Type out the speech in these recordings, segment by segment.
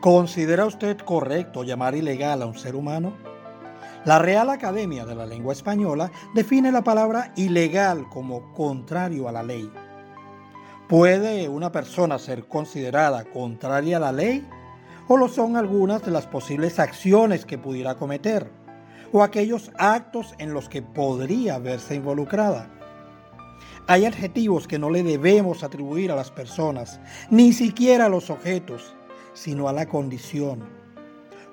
¿Considera usted correcto llamar ilegal a un ser humano? La Real Academia de la Lengua Española define la palabra ilegal como contrario a la ley. ¿Puede una persona ser considerada contraria a la ley? ¿O lo son algunas de las posibles acciones que pudiera cometer? ¿O aquellos actos en los que podría verse involucrada? Hay adjetivos que no le debemos atribuir a las personas, ni siquiera a los objetos, sino a la condición.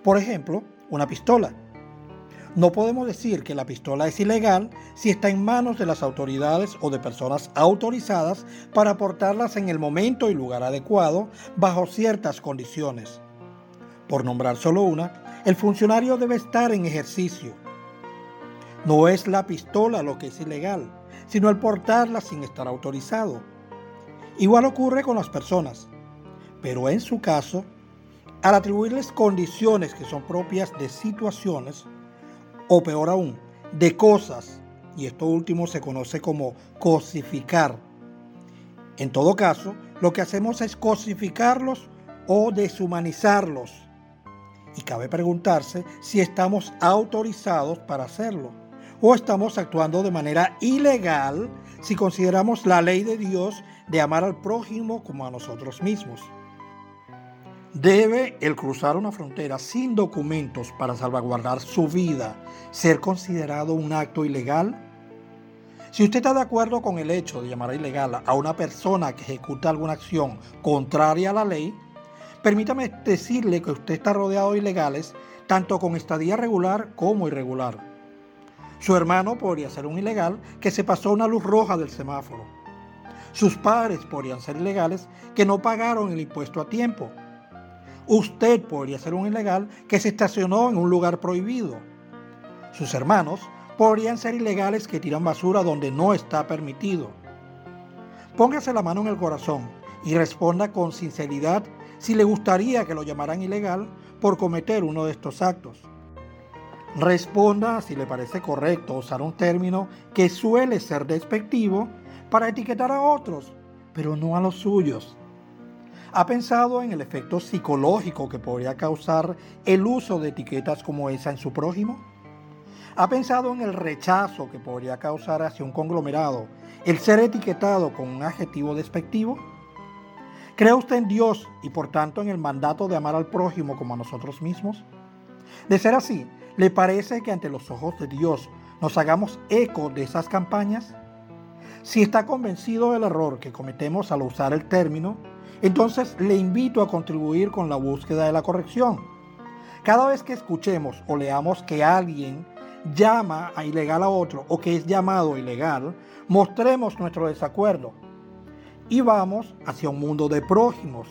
Por ejemplo, una pistola. No podemos decir que la pistola es ilegal si está en manos de las autoridades o de personas autorizadas para portarlas en el momento y lugar adecuado bajo ciertas condiciones. Por nombrar solo una, el funcionario debe estar en ejercicio. No es la pistola lo que es ilegal, sino el portarla sin estar autorizado. Igual ocurre con las personas, pero en su caso, al atribuirles condiciones que son propias de situaciones, o peor aún, de cosas, y esto último se conoce como cosificar. En todo caso, lo que hacemos es cosificarlos o deshumanizarlos. Y cabe preguntarse si estamos autorizados para hacerlo o estamos actuando de manera ilegal si consideramos la ley de Dios de amar al prójimo como a nosotros mismos. ¿Debe el cruzar una frontera sin documentos para salvaguardar su vida ser considerado un acto ilegal? Si usted está de acuerdo con el hecho de llamar ilegal a una persona que ejecuta alguna acción contraria a la ley, permítame decirle que usted está rodeado de ilegales tanto con estadía regular como irregular. Su hermano podría ser un ilegal que se pasó una luz roja del semáforo. Sus padres podrían ser ilegales que no pagaron el impuesto a tiempo Usted podría ser un ilegal que se estacionó en un lugar prohibido. Sus hermanos podrían ser ilegales que tiran basura donde no está permitido. Póngase la mano en el corazón y responda con sinceridad si le gustaría que lo llamaran ilegal por cometer uno de estos actos. Responda si le parece correcto usar un término que suele ser despectivo para etiquetar a otros, pero no a los suyos. ¿Ha pensado en el efecto psicológico que podría causar el uso de etiquetas como esa en su prójimo? ¿Ha pensado en el rechazo que podría causar hacia un conglomerado el ser etiquetado con un adjetivo despectivo? ¿Cree usted en Dios y por tanto en el mandato de amar al prójimo como a nosotros mismos? De ser así, ¿le parece que ante los ojos de Dios nos hagamos eco de esas campañas? Si está convencido del error que cometemos al usar el término, entonces le invito a contribuir con la búsqueda de la corrección. Cada vez que escuchemos o leamos que alguien llama a ilegal a otro o que es llamado ilegal, mostremos nuestro desacuerdo y vamos hacia un mundo de prójimos.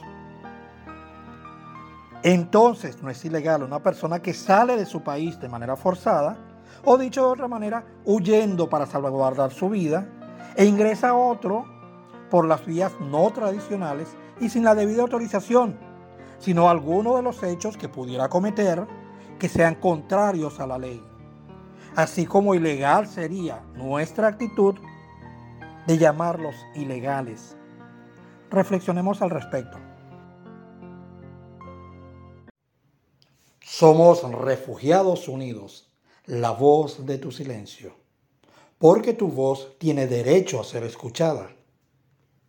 Entonces no es ilegal una persona que sale de su país de manera forzada o dicho de otra manera, huyendo para salvaguardar su vida e ingresa a otro por las vías no tradicionales y sin la debida autorización, sino alguno de los hechos que pudiera cometer que sean contrarios a la ley. Así como ilegal sería nuestra actitud de llamarlos ilegales. Reflexionemos al respecto. Somos refugiados unidos, la voz de tu silencio, porque tu voz tiene derecho a ser escuchada.